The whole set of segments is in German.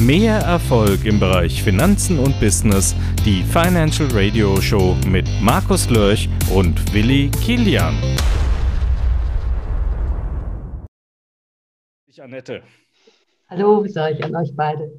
Mehr Erfolg im Bereich Finanzen und Business. Die Financial Radio Show mit Markus Lörch und Willi Kilian. Ich, Annette. Hallo, sage ich an euch beide.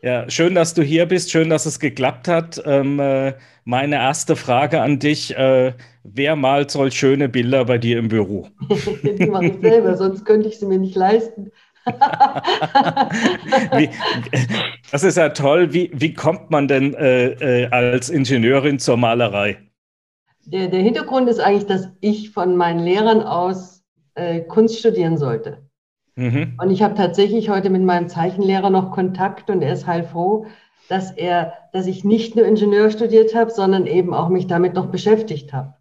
Ja, schön, dass du hier bist. Schön, dass es geklappt hat. Ähm, äh, meine erste Frage an dich: äh, Wer malt solch schöne Bilder bei dir im Büro? Die mache ich selber, sonst könnte ich sie mir nicht leisten. wie, das ist ja toll. Wie, wie kommt man denn äh, äh, als Ingenieurin zur Malerei? Der, der, Hintergrund ist eigentlich, dass ich von meinen Lehrern aus äh, Kunst studieren sollte. Mhm. Und ich habe tatsächlich heute mit meinem Zeichenlehrer noch Kontakt und er ist heilfroh, dass er, dass ich nicht nur Ingenieur studiert habe, sondern eben auch mich damit noch beschäftigt habe.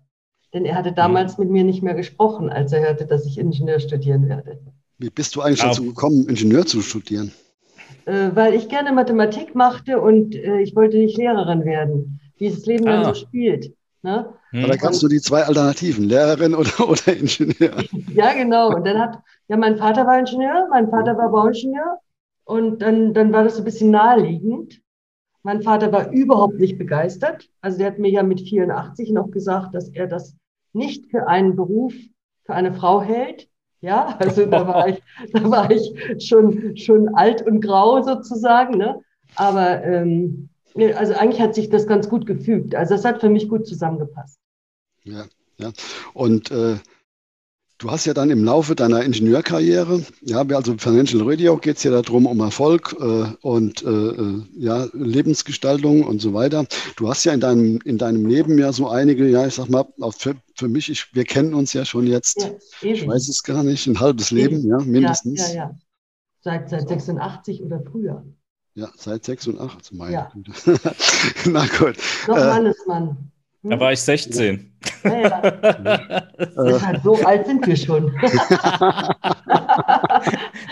Denn er hatte damals mhm. mit mir nicht mehr gesprochen, als er hörte, dass ich Ingenieur studieren werde. Wie bist du eigentlich dazu gekommen, Ingenieur zu studieren? Äh, weil ich gerne Mathematik machte und äh, ich wollte nicht Lehrerin werden, wie das Leben ah. dann so spielt. Ne? Hm. Aber da gab's nur die zwei Alternativen, Lehrerin oder, oder Ingenieur. ja, genau. Und dann hat, ja, mein Vater war Ingenieur, mein Vater war Bauingenieur und dann, dann war das ein bisschen naheliegend. Mein Vater war überhaupt nicht begeistert. Also der hat mir ja mit 84 noch gesagt, dass er das nicht für einen Beruf für eine Frau hält. Ja, also da war ich, da war ich schon, schon alt und grau sozusagen. Ne? Aber ähm, also eigentlich hat sich das ganz gut gefügt. Also das hat für mich gut zusammengepasst. Ja, ja. Und äh, du hast ja dann im Laufe deiner Ingenieurkarriere, ja, also Financial Radio geht es ja darum, um Erfolg äh, und äh, äh, ja, Lebensgestaltung und so weiter. Du hast ja in deinem, in deinem Leben ja so einige, ja, ich sag mal, für, für mich, ich, wir kennen uns ja schon jetzt, ja, ich weiß es gar nicht, ein halbes. Leben, ja, mindestens. Ja, ja, ja. Seit, seit 86 oder früher. Ja, seit 86, meine ja. Na gut. Doch, äh, Mannesmann. Da war ich 16. Ja, ja. halt so alt sind wir schon.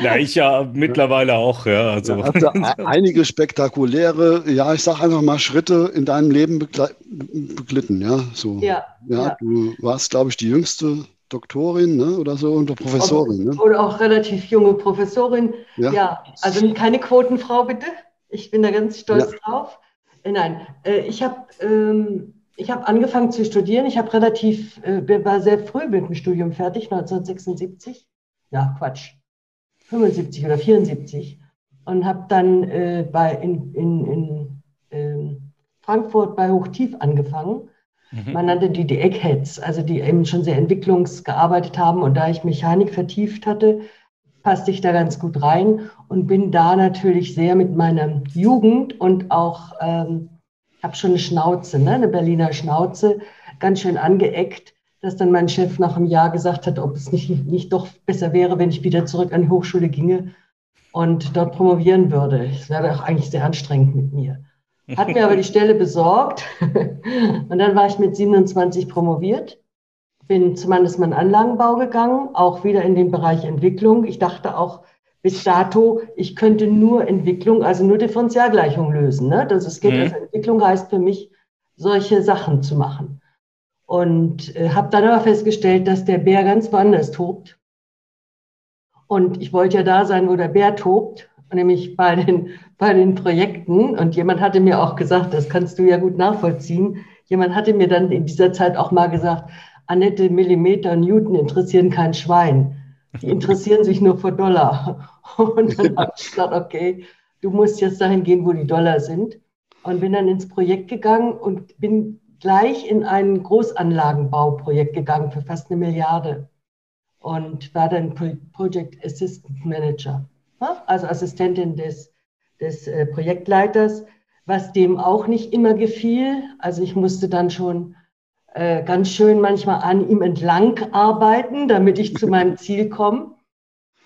Na, ich ja mittlerweile auch, ja. Also. Ja, also einige spektakuläre, ja, ich sag einfach mal Schritte in deinem Leben beglitten, ja. So. Ja, ja, Du warst, glaube ich, die jüngste Doktorin ne, oder so und Professorin. Ne? Oder auch relativ junge Professorin. Ja. ja. also keine Quotenfrau bitte. Ich bin da ganz stolz ja. drauf. Äh, nein, äh, ich habe ähm, hab angefangen zu studieren. Ich habe relativ, äh, war sehr früh mit dem Studium fertig, 1976. Ja, Quatsch. 75 oder 74. Und habe dann äh, bei, in, in, in ähm, Frankfurt bei Hochtief angefangen Mhm. Man nannte die die Eggheads, also die eben schon sehr entwicklungsgearbeitet haben. Und da ich Mechanik vertieft hatte, passte ich da ganz gut rein und bin da natürlich sehr mit meiner Jugend und auch, ähm, habe schon eine Schnauze, ne, eine Berliner Schnauze, ganz schön angeeckt, dass dann mein Chef nach einem Jahr gesagt hat, ob es nicht, nicht doch besser wäre, wenn ich wieder zurück an die Hochschule ginge und dort promovieren würde. Es wäre auch eigentlich sehr anstrengend mit mir. Hat mir aber die Stelle besorgt. Und dann war ich mit 27 promoviert, bin zum Mannesmann Anlagenbau gegangen, auch wieder in den Bereich Entwicklung. Ich dachte auch bis dato, ich könnte nur Entwicklung, also nur Differentialgleichung lösen. Ne? Das es geht, mhm. also Entwicklung heißt für mich, solche Sachen zu machen. Und äh, habe dann aber festgestellt, dass der Bär ganz woanders tobt. Und ich wollte ja da sein, wo der Bär tobt nämlich bei den, bei den Projekten. Und jemand hatte mir auch gesagt, das kannst du ja gut nachvollziehen. Jemand hatte mir dann in dieser Zeit auch mal gesagt, Annette, Millimeter und Newton interessieren kein Schwein. Die interessieren sich nur für Dollar. Und dann habe ich gesagt, okay, du musst jetzt dahin gehen, wo die Dollar sind. Und bin dann ins Projekt gegangen und bin gleich in ein Großanlagenbauprojekt gegangen für fast eine Milliarde und war dann Project Assistant Manager also Assistentin des, des äh, Projektleiters, was dem auch nicht immer gefiel. Also ich musste dann schon äh, ganz schön manchmal an ihm entlang arbeiten, damit ich zu meinem Ziel komme.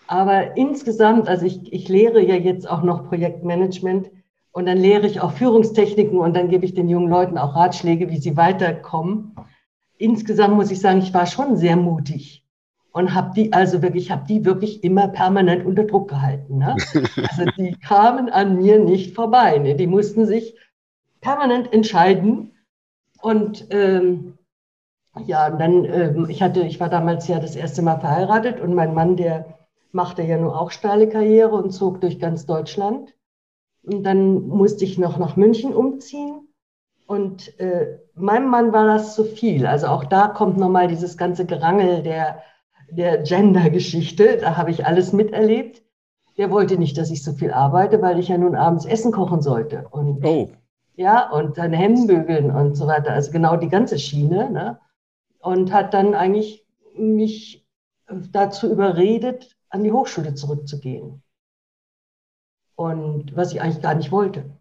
Aber insgesamt, also ich, ich lehre ja jetzt auch noch Projektmanagement und dann lehre ich auch Führungstechniken und dann gebe ich den jungen Leuten auch Ratschläge, wie sie weiterkommen. Insgesamt muss ich sagen, ich war schon sehr mutig und habe die also wirklich, habe die wirklich immer permanent unter Druck gehalten. Ne? Also die kamen an mir nicht vorbei. Ne? Die mussten sich permanent entscheiden. Und ähm, ja, und dann, ähm, ich hatte, ich war damals ja das erste Mal verheiratet und mein Mann, der machte ja nur auch steile Karriere und zog durch ganz Deutschland. Und dann musste ich noch nach München umziehen. Und äh, meinem Mann war das zu viel. Also auch da kommt nochmal dieses ganze Gerangel der, der Gender-Geschichte. Da habe ich alles miterlebt. Der wollte nicht, dass ich so viel arbeite, weil ich ja nun abends Essen kochen sollte. Und, oh. Ja, und dann Hemden bügeln und so weiter. Also genau die ganze Schiene. Ne? Und hat dann eigentlich mich dazu überredet, an die Hochschule zurückzugehen. Und was ich eigentlich gar nicht wollte.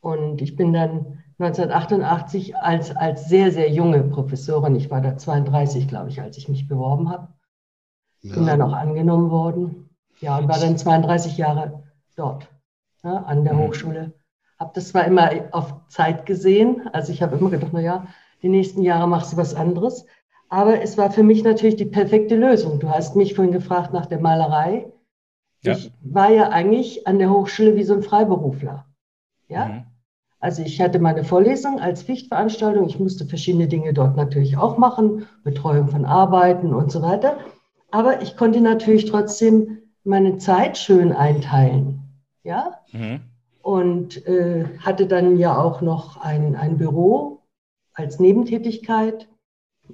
Und ich bin dann 1988 als, als sehr, sehr junge Professorin, ich war da 32, glaube ich, als ich mich beworben habe, ja. bin dann auch angenommen worden. Ja, und war dann 32 Jahre dort ja, an der mhm. Hochschule. Habe das zwar immer auf Zeit gesehen, also ich habe immer gedacht, naja, die nächsten Jahre machst du was anderes. Aber es war für mich natürlich die perfekte Lösung. Du hast mich vorhin gefragt nach der Malerei. Ja. Ich war ja eigentlich an der Hochschule wie so ein Freiberufler. Ja. Mhm. Also ich hatte meine Vorlesung als Pflichtveranstaltung. Ich musste verschiedene Dinge dort natürlich auch machen, Betreuung von Arbeiten und so weiter. Aber ich konnte natürlich trotzdem meine Zeit schön einteilen. Ja. Mhm. Und äh, hatte dann ja auch noch ein, ein Büro als Nebentätigkeit,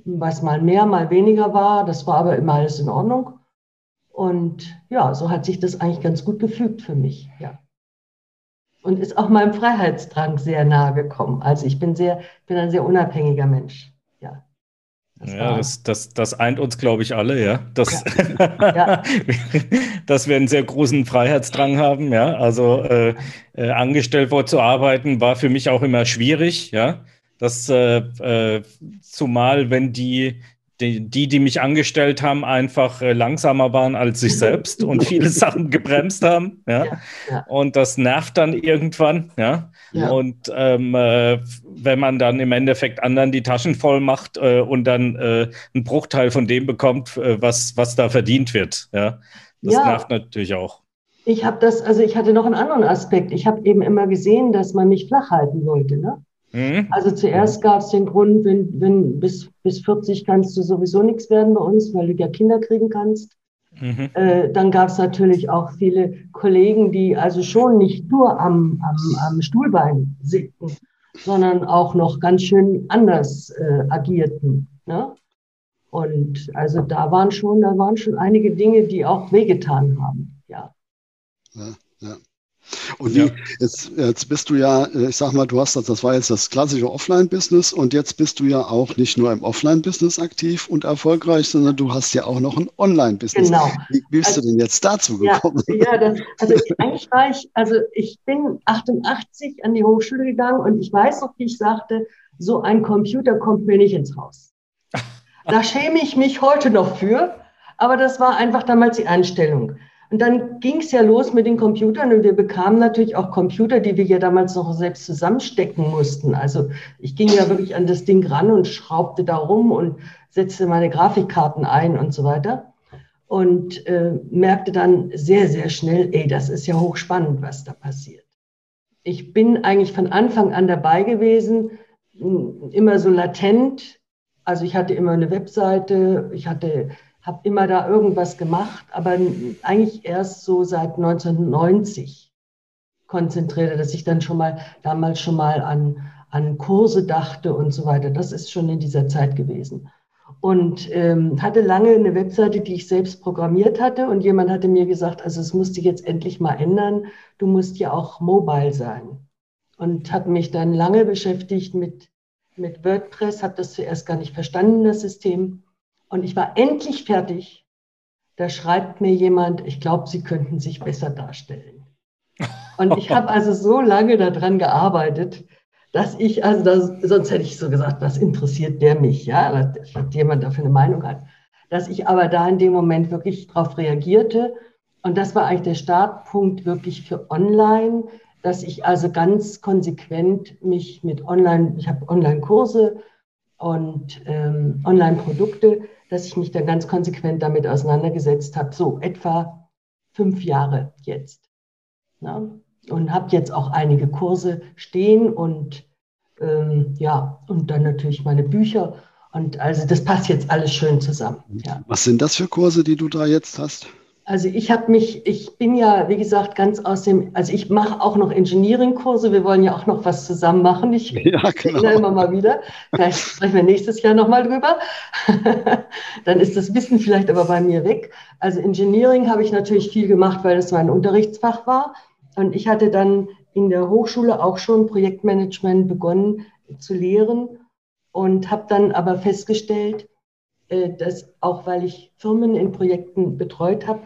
was mal mehr, mal weniger war. Das war aber immer alles in Ordnung. Und ja, so hat sich das eigentlich ganz gut gefügt für mich. Ja und ist auch meinem Freiheitsdrang sehr nahe gekommen. Also ich bin sehr, bin ein sehr unabhängiger Mensch. Ja. Das ja, das, das, das eint uns, glaube ich, alle, ja. Dass, ja. dass wir einen sehr großen Freiheitsdrang haben, ja. Also äh, äh, angestellt vor zu arbeiten, war für mich auch immer schwierig, ja. Das äh, äh zumal, wenn die die, die, mich angestellt haben, einfach äh, langsamer waren als sich selbst und viele Sachen gebremst haben. Ja? ja, ja. Und das nervt dann irgendwann. Ja. ja. Und ähm, äh, wenn man dann im Endeffekt anderen die Taschen voll macht äh, und dann äh, einen Bruchteil von dem bekommt, äh, was, was da verdient wird. Ja. Das nervt natürlich auch. Ich habe das, also ich hatte noch einen anderen Aspekt. Ich habe eben immer gesehen, dass man mich flach halten wollte. Ne? Mhm. Also zuerst gab es den Grund, wenn, wenn bis, bis 40 kannst du sowieso nichts werden bei uns, weil du ja Kinder kriegen kannst. Mhm. Äh, dann gab es natürlich auch viele Kollegen, die also schon nicht nur am, am, am Stuhlbein sitzen, sondern auch noch ganz schön anders äh, agierten. Ne? Und also da waren schon, da waren schon einige Dinge, die auch wehgetan haben. Ja. ja, ja. Und wie, ja. jetzt, jetzt bist du ja, äh, ich sag mal, du hast das, das war jetzt das klassische Offline-Business und jetzt bist du ja auch nicht nur im Offline-Business aktiv und erfolgreich, sondern du hast ja auch noch ein Online-Business. Genau. Wie bist also, du denn jetzt dazu gekommen? Ja, ja das, also eigentlich war ich, also ich bin 88 an die Hochschule gegangen und ich weiß noch, wie ich sagte, so ein Computer kommt mir nicht ins Haus. Da schäme ich mich heute noch für, aber das war einfach damals die Einstellung. Und dann ging es ja los mit den Computern und wir bekamen natürlich auch Computer, die wir ja damals noch selbst zusammenstecken mussten. Also ich ging ja wirklich an das Ding ran und schraubte da rum und setzte meine Grafikkarten ein und so weiter. Und äh, merkte dann sehr, sehr schnell, ey, das ist ja hochspannend, was da passiert. Ich bin eigentlich von Anfang an dabei gewesen, immer so latent. Also ich hatte immer eine Webseite, ich hatte habe immer da irgendwas gemacht, aber eigentlich erst so seit 1990 konzentrierte, dass ich dann schon mal damals schon mal an, an Kurse dachte und so weiter. Das ist schon in dieser Zeit gewesen. Und ähm, hatte lange eine Webseite, die ich selbst programmiert hatte. Und jemand hatte mir gesagt, also es musste jetzt endlich mal ändern. Du musst ja auch mobile sein. Und habe mich dann lange beschäftigt mit, mit WordPress, habe das zuerst gar nicht verstanden, das System und ich war endlich fertig. Da schreibt mir jemand, ich glaube, Sie könnten sich besser darstellen. Und ich habe also so lange daran gearbeitet, dass ich, also das, sonst hätte ich so gesagt, was interessiert der mich, ja, was jemand dafür eine Meinung hat. Dass ich aber da in dem Moment wirklich darauf reagierte. Und das war eigentlich der Startpunkt wirklich für Online, dass ich also ganz konsequent mich mit Online, ich habe Online-Kurse und ähm, Online-Produkte, dass ich mich dann ganz konsequent damit auseinandergesetzt habe. So etwa fünf Jahre jetzt. Ja? Und habe jetzt auch einige Kurse stehen und ähm, ja, und dann natürlich meine Bücher. Und also das passt jetzt alles schön zusammen. Ja. Was sind das für Kurse, die du da jetzt hast? Also ich habe mich, ich bin ja, wie gesagt, ganz aus dem, also ich mache auch noch Engineering-Kurse. Wir wollen ja auch noch was zusammen machen. Ich ja, genau. immer mal wieder. Vielleicht sprechen wir nächstes Jahr nochmal drüber. Dann ist das Wissen vielleicht aber bei mir weg. Also Engineering habe ich natürlich viel gemacht, weil das mein Unterrichtsfach war. Und ich hatte dann in der Hochschule auch schon Projektmanagement begonnen zu lehren und habe dann aber festgestellt, äh, dass auch weil ich Firmen in Projekten betreut habe,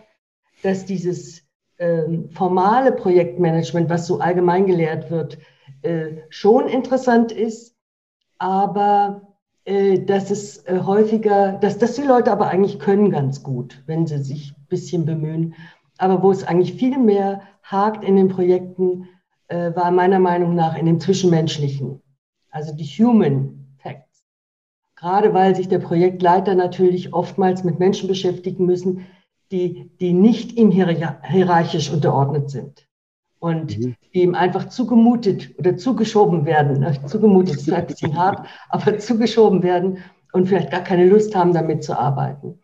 dass dieses ähm, formale Projektmanagement, was so allgemein gelehrt wird, äh, schon interessant ist, aber äh, dass es äh, häufiger, dass das die Leute aber eigentlich können ganz gut, wenn sie sich ein bisschen bemühen. Aber wo es eigentlich viel mehr hakt in den Projekten, äh, war meiner Meinung nach in dem Zwischenmenschlichen, also die Human Facts. Gerade weil sich der Projektleiter natürlich oftmals mit Menschen beschäftigen müssen, die, die nicht ihm hierarchisch unterordnet sind und mhm. die ihm einfach zugemutet oder zugeschoben werden. Ne? Zugemutet ist ein bisschen hart, aber zugeschoben werden und vielleicht gar keine Lust haben, damit zu arbeiten.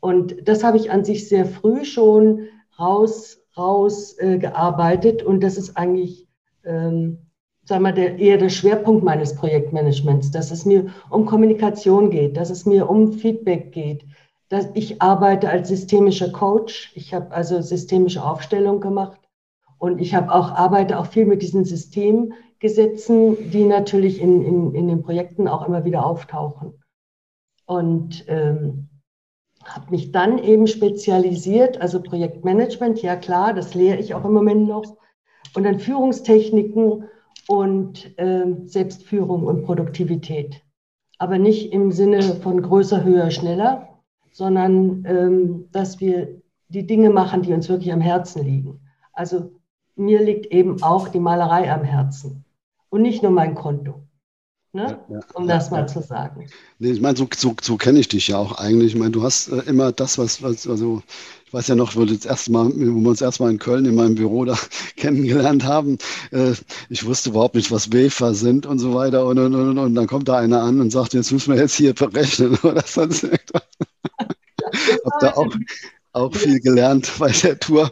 Und das habe ich an sich sehr früh schon raus, raus äh, gearbeitet und das ist eigentlich, ähm, sagen wir, der, eher der Schwerpunkt meines Projektmanagements, dass es mir um Kommunikation geht, dass es mir um Feedback geht, dass ich arbeite als systemischer Coach. Ich habe also systemische Aufstellung gemacht und ich habe auch arbeite auch viel mit diesen Systemgesetzen, die natürlich in, in, in den Projekten auch immer wieder auftauchen. Und ähm, habe mich dann eben spezialisiert, also Projektmanagement, ja klar, das lehre ich auch im Moment noch, und dann Führungstechniken und ähm, Selbstführung und Produktivität. Aber nicht im Sinne von größer, höher, schneller, sondern ähm, dass wir die Dinge machen, die uns wirklich am Herzen liegen. Also mir liegt eben auch die Malerei am Herzen und nicht nur mein Konto. Ne? Ja, um das mal ja. zu sagen. Nee, ich meine, so, so, so kenne ich dich ja auch eigentlich. Ich meine, du hast äh, immer das, was, was, also ich weiß ja noch, wo, das erste Mal, wo wir uns erstmal in Köln in meinem Büro da kennengelernt haben. Äh, ich wusste überhaupt nicht, was Wafer sind und so weiter. Und, und, und, und dann kommt da einer an und sagt, jetzt müssen wir jetzt hier berechnen oder sonst irgendwas. Hab da auch, auch viel gelernt bei der Tour.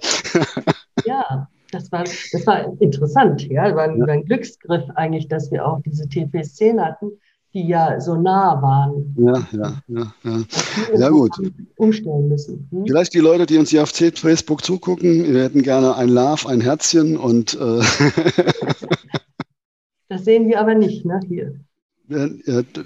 ja, das war, das war interessant. Ja, das war ein, ja. ein Glücksgriff eigentlich, dass wir auch diese TP-10 hatten, die ja so nah waren. Ja, ja, ja. Ja, ja gut. Umstellen müssen. Hm? Vielleicht die Leute, die uns hier auf Facebook zugucken, wir hätten gerne ein Love, ein Herzchen und. Äh das sehen wir aber nicht, ne, hier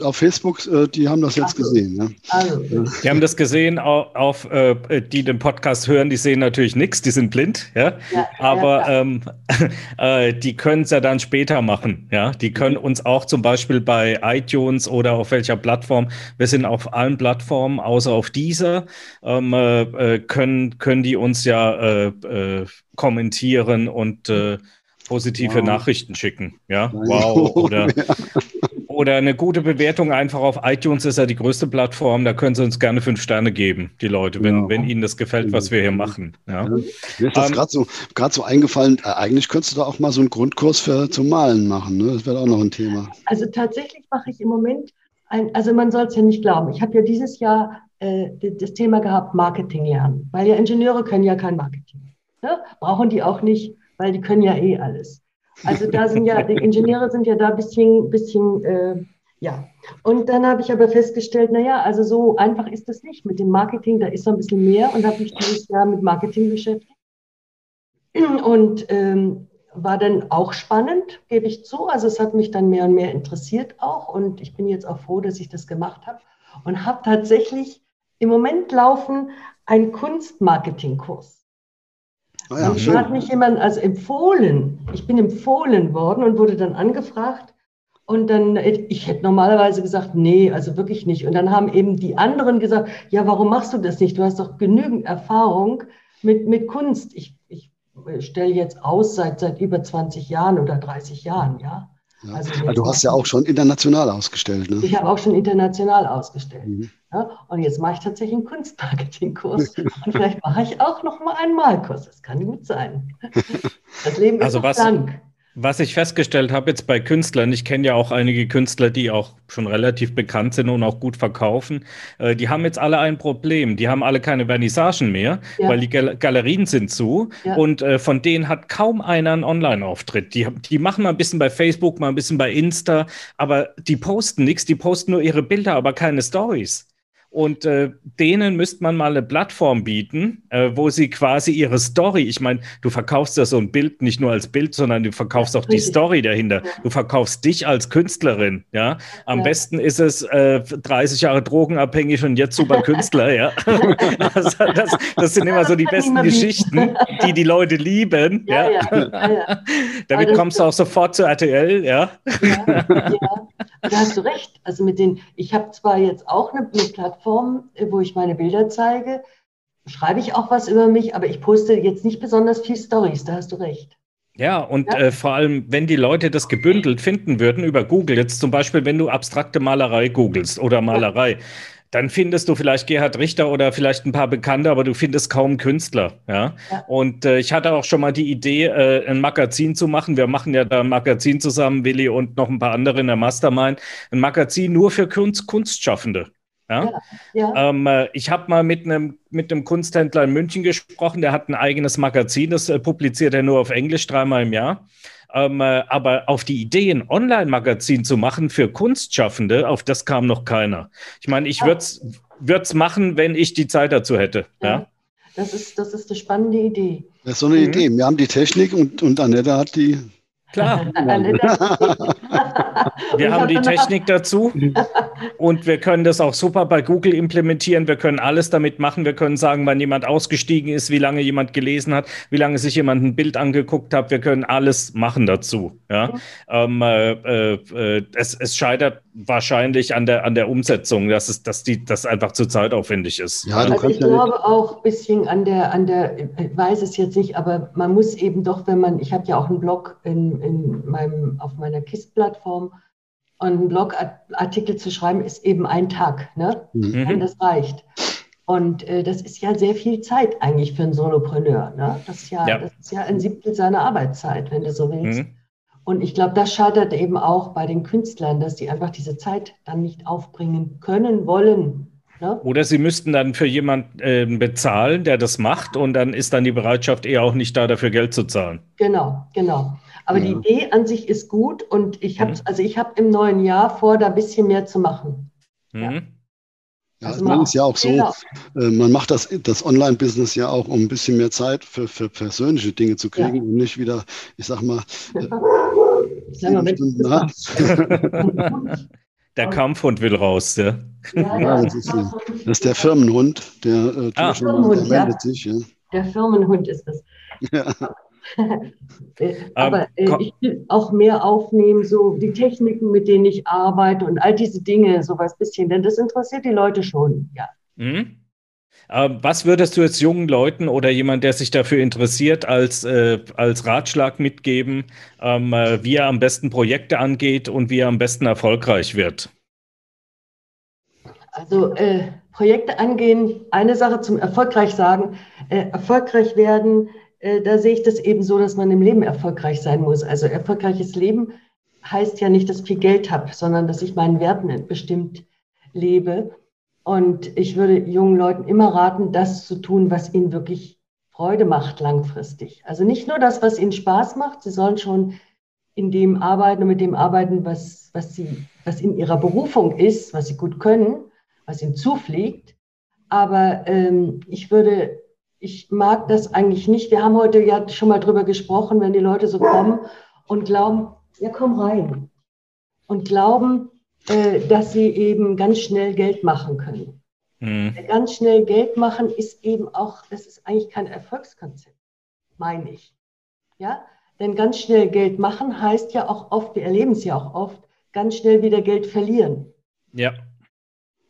auf Facebook, äh, die haben das jetzt gesehen. Ja. Also. Die haben das gesehen, auf, auf, äh, die den Podcast hören, die sehen natürlich nichts, die sind blind, ja. ja Aber ja, ähm, äh, die können es ja dann später machen, ja. Die können uns auch zum Beispiel bei iTunes oder auf welcher Plattform, wir sind auf allen Plattformen, außer auf dieser, ähm, äh, können, können die uns ja äh, kommentieren und positive wow. Nachrichten schicken. Ja, wow. Oder, oder eine gute Bewertung einfach auf iTunes ist ja die größte Plattform. Da können Sie uns gerne fünf Sterne geben, die Leute, wenn, ja. wenn Ihnen das gefällt, was wir hier machen. Ja. Mir ist das ähm, gerade so, so eingefallen. Äh, eigentlich könntest du da auch mal so einen Grundkurs für zum Malen machen. Ne? Das wäre auch noch ein Thema. Also tatsächlich mache ich im Moment ein, also man soll es ja nicht glauben. Ich habe ja dieses Jahr äh, das Thema gehabt, Marketing lernen, weil ja Ingenieure können ja kein Marketing. Ne? Brauchen die auch nicht weil die können ja eh alles. Also da sind ja, die Ingenieure sind ja da ein bisschen, bisschen äh, ja. Und dann habe ich aber festgestellt, naja, also so einfach ist das nicht mit dem Marketing, da ist so ein bisschen mehr und habe mich dieses Jahr mit Marketing beschäftigt. Und ähm, war dann auch spannend, gebe ich zu. Also es hat mich dann mehr und mehr interessiert auch und ich bin jetzt auch froh, dass ich das gemacht habe und habe tatsächlich im Moment laufen einen Kunstmarketingkurs. Ah ja, und hat mich jemand also empfohlen. Ich bin empfohlen worden und wurde dann angefragt. Und dann, ich hätte normalerweise gesagt, nee, also wirklich nicht. Und dann haben eben die anderen gesagt, ja, warum machst du das nicht? Du hast doch genügend Erfahrung mit, mit Kunst. Ich, ich stelle jetzt aus seit, seit über 20 Jahren oder 30 Jahren, ja. Ja. Also, also du hast ja auch schon international ausgestellt. Ne? Ich habe auch schon international ausgestellt. Mhm. Ja, und jetzt mache ich tatsächlich einen Kunstmarketingkurs. und vielleicht mache ich auch noch mal einen Malkurs. Das kann gut sein. Das Leben ist also was, lang. Was ich festgestellt habe jetzt bei Künstlern, ich kenne ja auch einige Künstler, die auch schon relativ bekannt sind und auch gut verkaufen, äh, die haben jetzt alle ein Problem. Die haben alle keine Vernissagen mehr, ja. weil die Gal Galerien sind zu ja. und äh, von denen hat kaum einer einen Online-Auftritt. Die, die machen mal ein bisschen bei Facebook, mal ein bisschen bei Insta, aber die posten nichts, die posten nur ihre Bilder, aber keine Stories. Und äh, denen müsste man mal eine Plattform bieten, äh, wo sie quasi ihre Story, ich meine, du verkaufst ja so ein Bild nicht nur als Bild, sondern du verkaufst auch die Story dahinter. Du verkaufst dich als Künstlerin, ja. Am ja. besten ist es äh, 30 Jahre drogenabhängig und jetzt super Künstler, ja. das, das, das, sind immer so die besten Geschichten, die die Leute lieben, ja. ja. ja Damit kommst du auch sofort zu RTL, ja. Ja, da hast du recht. Also mit den, ich habe zwar jetzt auch eine, eine Plattform, äh, wo ich meine Bilder zeige, schreibe ich auch was über mich, aber ich poste jetzt nicht besonders viel Stories, da hast du recht. Ja, und ja. Äh, vor allem, wenn die Leute das gebündelt finden würden über Google, jetzt zum Beispiel, wenn du abstrakte Malerei googelst oder Malerei. Dann findest du vielleicht Gerhard Richter oder vielleicht ein paar Bekannte, aber du findest kaum Künstler. Ja. ja. Und äh, ich hatte auch schon mal die Idee, äh, ein Magazin zu machen. Wir machen ja da ein Magazin zusammen, Willi und noch ein paar andere in der Mastermind. Ein Magazin nur für Kunst, Kunstschaffende. Ja? ja, ja. Ähm, äh, ich habe mal mit einem mit einem Kunsthändler in München gesprochen, der hat ein eigenes Magazin, das äh, publiziert er nur auf Englisch dreimal im Jahr. Ähm, äh, aber auf die Idee, ein Online-Magazin zu machen für Kunstschaffende, auf das kam noch keiner. Ich meine, ich würde es machen, wenn ich die Zeit dazu hätte. Ja. ja. Das, ist, das ist eine spannende Idee. Das ist so eine mhm. Idee. Wir haben die Technik und, und Annette hat die Klar. wir haben die Technik dazu und wir können das auch super bei Google implementieren. Wir können alles damit machen. Wir können sagen, wann jemand ausgestiegen ist, wie lange jemand gelesen hat, wie lange sich jemand ein Bild angeguckt hat. Wir können alles machen dazu. Ja? Ähm, äh, äh, es, es, scheitert wahrscheinlich an der, an der Umsetzung, dass, es, dass die, das einfach zu zeitaufwendig ist. Ja, also ich glaube auch ein bisschen an der, an der, ich weiß es jetzt nicht, aber man muss eben doch, wenn man, ich habe ja auch einen Blog in, in meinem, auf meiner KISS-Plattform. Und einen Blogartikel zu schreiben ist eben ein Tag, ne? Mhm. Und das reicht. Und äh, das ist ja sehr viel Zeit eigentlich für einen Solopreneur. Ne? Das, ist ja, ja. das ist ja ein Siebtel seiner Arbeitszeit, wenn du so willst. Mhm. Und ich glaube, das scheitert eben auch bei den Künstlern, dass die einfach diese Zeit dann nicht aufbringen können, wollen. Ne? Oder sie müssten dann für jemanden äh, bezahlen, der das macht, und dann ist dann die Bereitschaft eher auch nicht da, dafür Geld zu zahlen. Genau, genau. Aber ja. die Idee an sich ist gut und ich habe mhm. also ich habe im neuen Jahr vor, da ein bisschen mehr zu machen. Mhm. Ja. Ja, also man ist ja auch so, genau. äh, man macht das, das Online-Business ja auch, um ein bisschen mehr Zeit für, für persönliche Dinge zu kriegen ja. und nicht wieder, ich sag mal, äh, sag mal Der Kampfhund will raus, ja. ja das, ist, das, ist, der Firmenhund, der, äh, ah. Firmenhund, der meldet sich. Ja. Der Firmenhund ist es. Aber äh, ich will auch mehr aufnehmen, so die Techniken, mit denen ich arbeite und all diese Dinge, sowas bisschen, denn das interessiert die Leute schon, ja. Mhm. Ähm, was würdest du jetzt jungen Leuten oder jemand, der sich dafür interessiert, als, äh, als Ratschlag mitgeben, ähm, äh, wie er am besten Projekte angeht und wie er am besten erfolgreich wird? Also äh, Projekte angehen, eine Sache zum erfolgreich sagen, äh, erfolgreich werden äh, da sehe ich das eben so, dass man im Leben erfolgreich sein muss. Also erfolgreiches Leben heißt ja nicht, dass ich viel Geld habe, sondern dass ich meinen Werten bestimmt lebe. Und ich würde jungen Leuten immer raten, das zu tun, was ihnen wirklich Freude macht langfristig. Also nicht nur das, was ihnen Spaß macht, sie sollen schon in dem arbeiten und mit dem arbeiten, was, was, sie, was in ihrer Berufung ist, was sie gut können, was ihnen zufliegt. Aber ähm, ich würde ich mag das eigentlich nicht. Wir haben heute ja schon mal drüber gesprochen, wenn die Leute so kommen und glauben, ja, komm rein. Und glauben, äh, dass sie eben ganz schnell Geld machen können. Mhm. Ganz schnell Geld machen ist eben auch, das ist eigentlich kein Erfolgskonzept, meine ich. Ja, denn ganz schnell Geld machen heißt ja auch oft, wir erleben es ja auch oft, ganz schnell wieder Geld verlieren. Ja.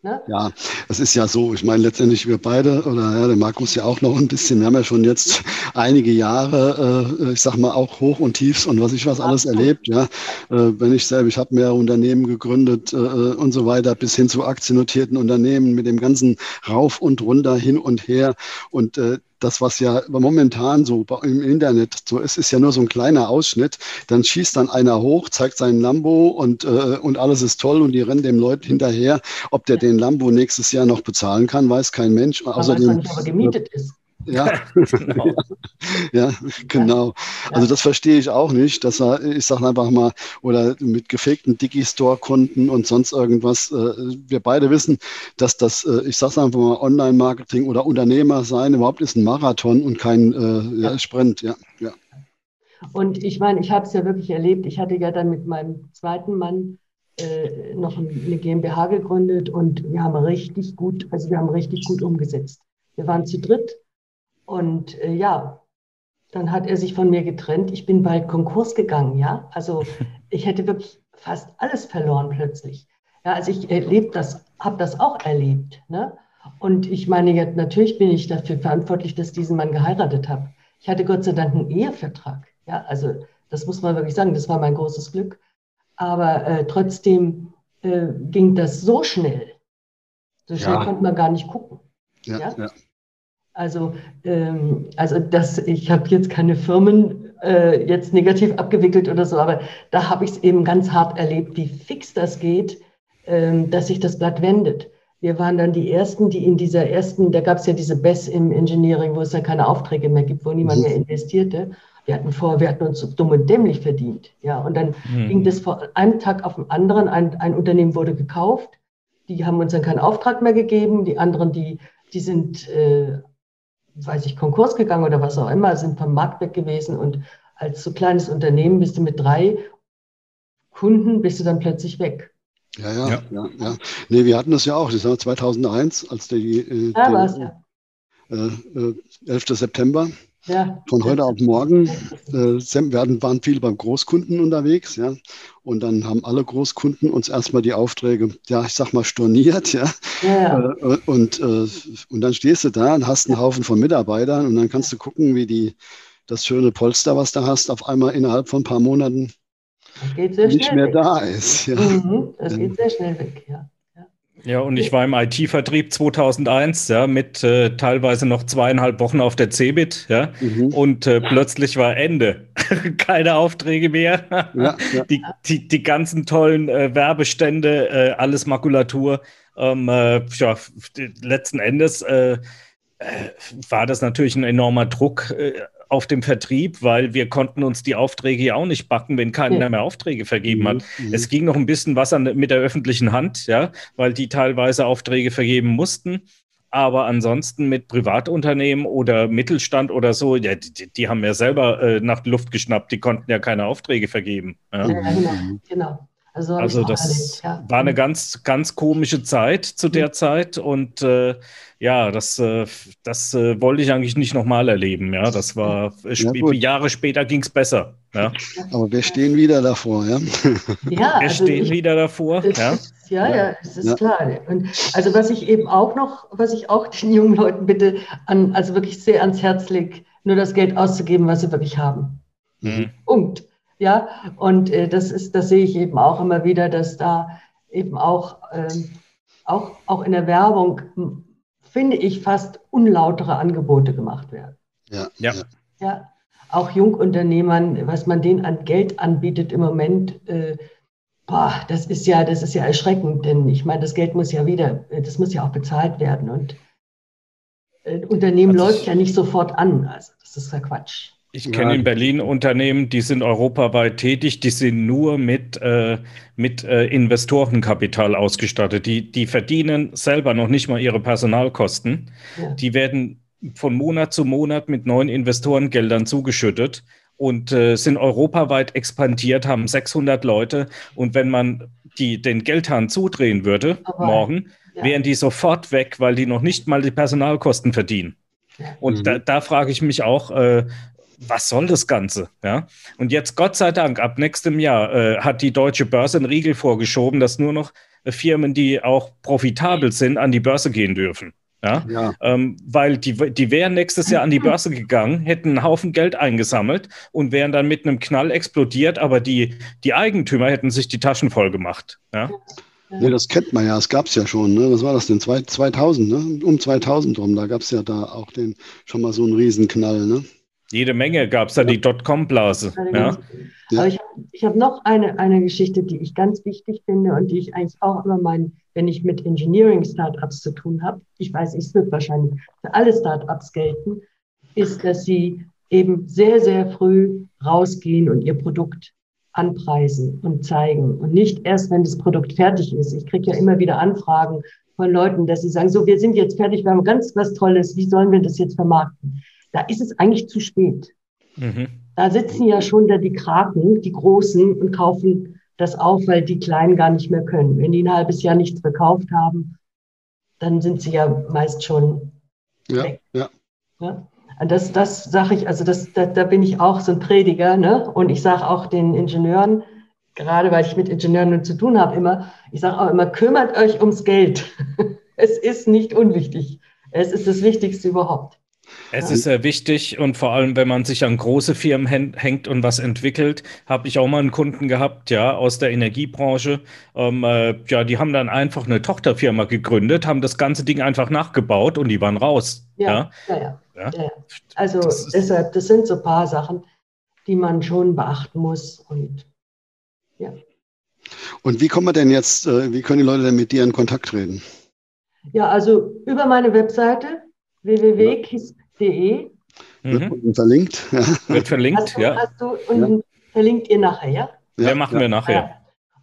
Ne? Ja, es ist ja so, ich meine letztendlich wir beide, oder ja, der Markus ja auch noch ein bisschen, wir haben ja schon jetzt einige Jahre, äh, ich sag mal auch Hoch und Tiefs und was ich was alles erlebt, ja. Äh, wenn ich selber, ich habe mehrere Unternehmen gegründet äh, und so weiter, bis hin zu aktiennotierten Unternehmen mit dem ganzen Rauf und runter, hin und her. Und äh, das, was ja momentan so im Internet so ist, ist ja nur so ein kleiner Ausschnitt. Dann schießt dann einer hoch, zeigt seinen Lambo und, äh, und alles ist toll und die rennen dem Leuten hinterher. Ob der den Lambo nächstes Jahr noch bezahlen kann, weiß kein Mensch. Außerdem, weiß nicht, ob er gemietet ist. Ja, genau. ja, genau. Also das verstehe ich auch nicht, dass er, ich sage einfach mal, oder mit gefakten Digistore-Konten und sonst irgendwas. Äh, wir beide wissen, dass das, äh, ich sage einfach mal, Online-Marketing oder Unternehmer sein überhaupt ist ein Marathon und kein äh, ja, Sprint. Ja, ja. Und ich meine, ich habe es ja wirklich erlebt. Ich hatte ja dann mit meinem zweiten Mann äh, noch eine GmbH gegründet und wir haben richtig gut, also wir haben richtig gut umgesetzt. Wir waren zu dritt und äh, ja, dann hat er sich von mir getrennt. Ich bin bald Konkurs gegangen, ja. Also ich hätte wirklich fast alles verloren plötzlich. Ja, also ich erlebt das, habe das auch erlebt. Ne? Und ich meine, jetzt, natürlich bin ich dafür verantwortlich, dass ich diesen Mann geheiratet habe. Ich hatte Gott sei Dank einen Ehevertrag. Ja, also das muss man wirklich sagen, das war mein großes Glück. Aber äh, trotzdem äh, ging das so schnell. So schnell ja. konnte man gar nicht gucken. Ja, ja? ja. Also, ähm, also das, ich habe jetzt keine Firmen äh, jetzt negativ abgewickelt oder so, aber da habe ich es eben ganz hart erlebt, wie fix das geht, ähm, dass sich das Blatt wendet. Wir waren dann die Ersten, die in dieser ersten, da gab es ja diese BES im Engineering, wo es ja keine Aufträge mehr gibt, wo niemand mehr investierte. Wir hatten vor, wir hatten uns so dumm und dämlich verdient. Ja, und dann mhm. ging das vor einem Tag auf den anderen. Ein, ein Unternehmen wurde gekauft. Die haben uns dann keinen Auftrag mehr gegeben. Die anderen, die, die sind äh, weiß ich, Konkurs gegangen oder was auch immer, sind vom Markt weg gewesen und als so kleines Unternehmen bist du mit drei Kunden, bist du dann plötzlich weg. Ja, ja, ja, ja. ja. Nee, wir hatten das ja auch, das war 2001, als die, äh, ja, der, ja. Äh, 11. Äh, September ja. Von heute auf morgen. Äh, wir waren viel beim Großkunden unterwegs, ja. Und dann haben alle Großkunden uns erstmal die Aufträge, ja, ich sag mal, storniert, ja. ja. Äh, und, äh, und dann stehst du da und hast einen Haufen von Mitarbeitern und dann kannst du gucken, wie die das schöne Polster, was du hast, auf einmal innerhalb von ein paar Monaten nicht mehr weg. da ist. Ja. Mhm, das geht sehr schnell weg, ja. Ja, und ich war im IT-Vertrieb 2001, ja, mit äh, teilweise noch zweieinhalb Wochen auf der Cebit, ja, mhm. und äh, plötzlich war Ende. Keine Aufträge mehr. Ja, ja. Die, die, die ganzen tollen äh, Werbestände, äh, alles Makulatur. Ähm, äh, ja, letzten Endes äh, war das natürlich ein enormer Druck auf dem Vertrieb, weil wir konnten uns die Aufträge ja auch nicht backen, wenn keiner mehr Aufträge vergeben mhm. hat. Mhm. Es ging noch ein bisschen was an, mit der öffentlichen Hand, ja, weil die teilweise Aufträge vergeben mussten. Aber ansonsten mit Privatunternehmen oder Mittelstand oder so, ja, die, die haben ja selber äh, nach Luft geschnappt, die konnten ja keine Aufträge vergeben. Ja, ja genau. genau. Also, also das ja. war eine ganz, ganz komische Zeit zu der Zeit und äh, ja, das, äh, das äh, wollte ich eigentlich nicht nochmal erleben. Ja, das war ja, Jahre später ging es besser. Ja. Aber wir stehen wieder davor, ja. Ja, wir also stehen ich, wieder davor. Ja, ist, ja, ja, es ist klar. Und also was ich eben auch noch, was ich auch den jungen Leuten bitte an, also wirklich sehr ans Herz lege, nur das Geld auszugeben, was sie wirklich haben. Mhm. Punkt. Ja, und äh, das ist, das sehe ich eben auch immer wieder, dass da eben auch, ähm, auch, auch in der Werbung, finde ich, fast unlautere Angebote gemacht werden. Ja. Ja. ja. Auch Jungunternehmern, was man denen an Geld anbietet im Moment, äh, boah, das ist ja, das ist ja erschreckend, denn ich meine, das Geld muss ja wieder, das muss ja auch bezahlt werden und äh, Unternehmen also läuft ja nicht sofort an. Also das ist ja Quatsch. Ich kenne in Berlin Unternehmen, die sind europaweit tätig, die sind nur mit, äh, mit äh, Investorenkapital ausgestattet. Die, die verdienen selber noch nicht mal ihre Personalkosten. Ja. Die werden von Monat zu Monat mit neuen Investorengeldern zugeschüttet und äh, sind europaweit expandiert, haben 600 Leute. Und wenn man die, den Geldhahn zudrehen würde Aber, morgen, ja. wären die sofort weg, weil die noch nicht mal die Personalkosten verdienen. Und mhm. da, da frage ich mich auch, äh, was soll das Ganze? Ja? Und jetzt, Gott sei Dank, ab nächstem Jahr äh, hat die deutsche Börse einen Riegel vorgeschoben, dass nur noch äh, Firmen, die auch profitabel sind, an die Börse gehen dürfen. Ja? ja. Ähm, weil die, die wären nächstes Jahr an die Börse gegangen, hätten einen Haufen Geld eingesammelt und wären dann mit einem Knall explodiert, aber die, die Eigentümer hätten sich die Taschen voll gemacht. Ja? Ja, das kennt man ja, das gab es ja schon. Ne? Was war das denn? 2000, ne? Um 2000 rum, da gab es ja da auch den, schon mal so einen Riesenknall. Ne? Jede Menge gab es da die Dotcom-Blase. Ja. Aber ich, habe noch eine, eine Geschichte, die ich ganz wichtig finde und die ich eigentlich auch immer meine, wenn ich mit Engineering-Startups zu tun habe, ich weiß, es wird wahrscheinlich für alle Startups gelten, ist, dass sie eben sehr, sehr früh rausgehen und ihr Produkt anpreisen und zeigen und nicht erst, wenn das Produkt fertig ist. Ich kriege ja immer wieder Anfragen von Leuten, dass sie sagen, so, wir sind jetzt fertig, wir haben ganz was Tolles, wie sollen wir das jetzt vermarkten? Da ist es eigentlich zu spät. Mhm. Da sitzen ja schon da die Kraken, die Großen, und kaufen das auf, weil die Kleinen gar nicht mehr können. Wenn die ein halbes Jahr nichts verkauft haben, dann sind sie ja meist schon ja, weg. Ja. ja? Das, das sage ich, also das, da, da bin ich auch so ein Prediger. Ne? Und ich sage auch den Ingenieuren, gerade weil ich mit Ingenieuren zu tun habe, immer, ich sage auch immer, kümmert euch ums Geld. es ist nicht unwichtig. Es ist das Wichtigste überhaupt. Es ist sehr wichtig und vor allem, wenn man sich an große Firmen hängt und was entwickelt, habe ich auch mal einen Kunden gehabt, ja, aus der Energiebranche. Ähm, äh, ja, die haben dann einfach eine Tochterfirma gegründet, haben das ganze Ding einfach nachgebaut und die waren raus. Ja, ja, ja. ja. ja. Also das deshalb, das sind so ein paar Sachen, die man schon beachten muss und ja. Und wie kommen wir denn jetzt, äh, wie können die Leute denn mit dir in Kontakt treten? Ja, also über meine Webseite www.kiss.de. Mhm. verlinkt. Wird verlinkt, hast du, ja. Hast du, und ja. verlinkt ihr nachher, ja? Ja, machen wir nachher.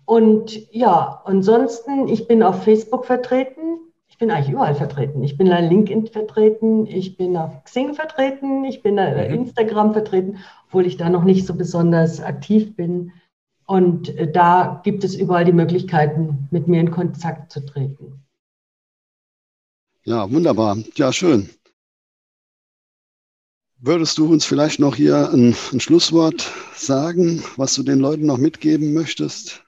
Und ja, ansonsten, ich bin auf Facebook vertreten. Ich bin eigentlich überall vertreten. Ich bin auf LinkedIn vertreten, ich bin auf Xing vertreten, ich bin auf mhm. Instagram vertreten, obwohl ich da noch nicht so besonders aktiv bin. Und äh, da gibt es überall die Möglichkeiten, mit mir in Kontakt zu treten. Ja, wunderbar. Ja, schön. Würdest du uns vielleicht noch hier ein, ein, Schlusswort sagen, was du den Leuten noch mitgeben möchtest?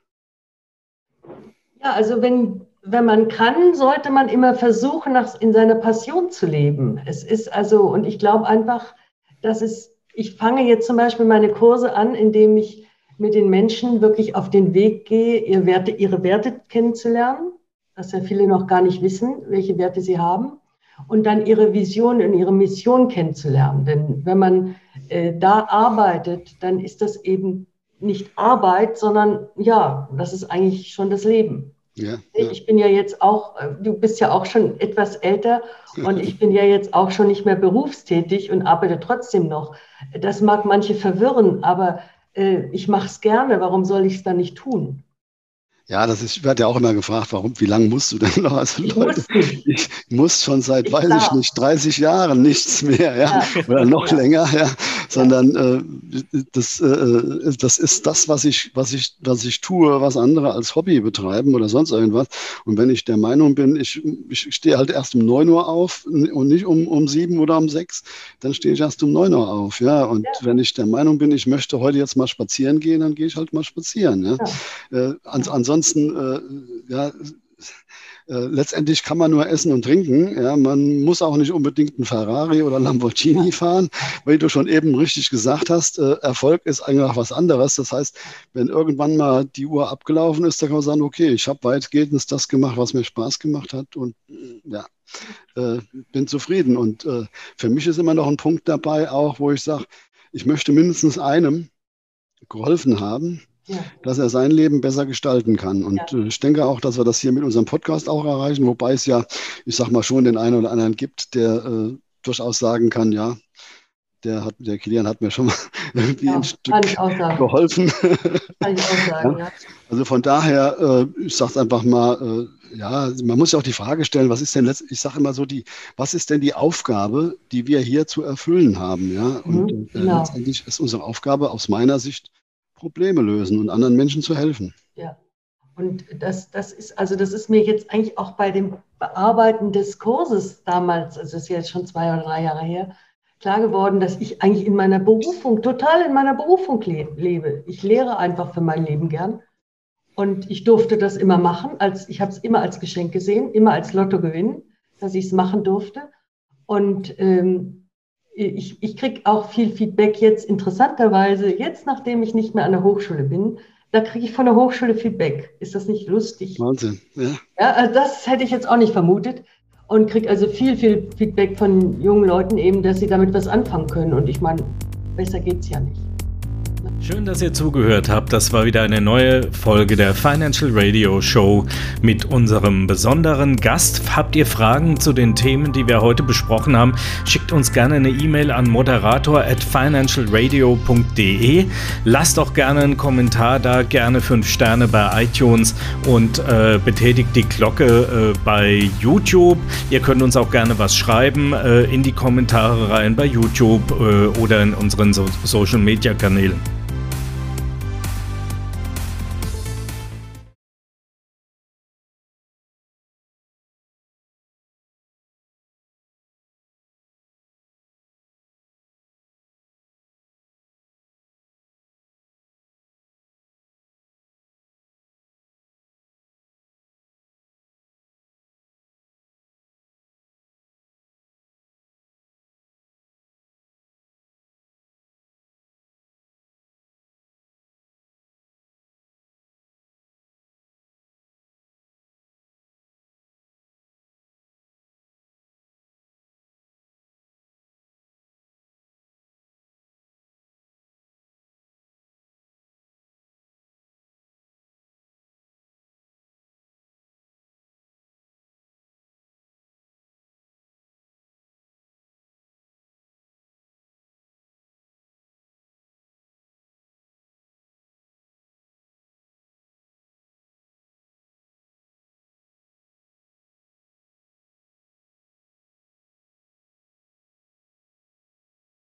Ja, also wenn, wenn man kann, sollte man immer versuchen, nach, in seiner Passion zu leben. Es ist also, und ich glaube einfach, dass es, ich fange jetzt zum Beispiel meine Kurse an, indem ich mit den Menschen wirklich auf den Weg gehe, ihre Werte, ihre Werte kennenzulernen dass ja viele noch gar nicht wissen, welche Werte sie haben, und dann ihre Vision und ihre Mission kennenzulernen. Denn wenn man äh, da arbeitet, dann ist das eben nicht Arbeit, sondern ja, das ist eigentlich schon das Leben. Ja, ja. Ich bin ja jetzt auch, äh, du bist ja auch schon etwas älter und ich bin ja jetzt auch schon nicht mehr berufstätig und arbeite trotzdem noch. Das mag manche verwirren, aber äh, ich mache es gerne. Warum soll ich es dann nicht tun? Ja, das ist, ich werde ja auch immer gefragt, warum, wie lange musst du denn noch? Also ich Leute, muss ich muss schon seit, weiß darf. ich nicht, 30 Jahren nichts mehr, ja, ja. oder noch ja. länger, ja, sondern äh, das, äh, das ist das, was ich, was ich, was ich tue, was andere als Hobby betreiben oder sonst irgendwas. Und wenn ich der Meinung bin, ich, ich stehe halt erst um 9 Uhr auf und nicht um, um 7 oder um 6, dann stehe ich erst um 9 Uhr auf, ja. Und wenn ich der Meinung bin, ich möchte heute jetzt mal spazieren gehen, dann gehe ich halt mal spazieren, ja. Äh, ansonsten ansonsten, äh, ja, äh, letztendlich kann man nur essen und trinken. Ja, man muss auch nicht unbedingt einen Ferrari oder Lamborghini fahren, weil du schon eben richtig gesagt hast, äh, Erfolg ist eigentlich was anderes. Das heißt, wenn irgendwann mal die Uhr abgelaufen ist, dann kann man sagen, okay, ich habe weitgehend das gemacht, was mir Spaß gemacht hat und ja, äh, bin zufrieden. Und äh, für mich ist immer noch ein Punkt dabei, auch wo ich sage, ich möchte mindestens einem geholfen haben, ja. dass er sein Leben besser gestalten kann. Und ja. Äh, ich denke auch, dass wir das hier mit unserem Podcast auch erreichen, wobei es ja, ich sag mal, schon den einen oder anderen gibt, der äh, durchaus sagen kann, ja, der, hat, der Kilian hat mir schon mal irgendwie ja, ein Stück geholfen. Kann ich auch sagen, ja. Also von daher, äh, ich sage es einfach mal, äh, ja, man muss ja auch die Frage stellen, was ist denn letztendlich, ich sage immer so, die, was ist denn die Aufgabe, die wir hier zu erfüllen haben? Ja? Und mhm, äh, genau. letztendlich ist unsere Aufgabe aus meiner Sicht, Probleme lösen und anderen Menschen zu helfen. Ja. Und das, das ist, also das ist mir jetzt eigentlich auch bei dem Bearbeiten des Kurses damals, also das ist jetzt schon zwei oder drei Jahre her, klar geworden, dass ich eigentlich in meiner Berufung, total in meiner Berufung lebe. Ich lehre einfach für mein Leben gern. Und ich durfte das immer machen. Als, ich habe es immer als Geschenk gesehen, immer als Lottogewinn, dass ich es machen durfte. Und ähm, ich, ich kriege auch viel Feedback jetzt interessanterweise, jetzt nachdem ich nicht mehr an der Hochschule bin, da kriege ich von der Hochschule Feedback. Ist das nicht lustig? Wahnsinn, ja. Ja, also das hätte ich jetzt auch nicht vermutet und kriege also viel, viel Feedback von jungen Leuten eben, dass sie damit was anfangen können. Und ich meine, besser geht es ja nicht. Schön, dass ihr zugehört habt. Das war wieder eine neue Folge der Financial Radio Show mit unserem besonderen Gast. Habt ihr Fragen zu den Themen, die wir heute besprochen haben? Schickt uns gerne eine E-Mail an moderator at financialradio.de. Lasst auch gerne einen Kommentar da, gerne fünf Sterne bei iTunes und äh, betätigt die Glocke äh, bei YouTube. Ihr könnt uns auch gerne was schreiben äh, in die Kommentare rein bei YouTube äh, oder in unseren so Social Media Kanälen.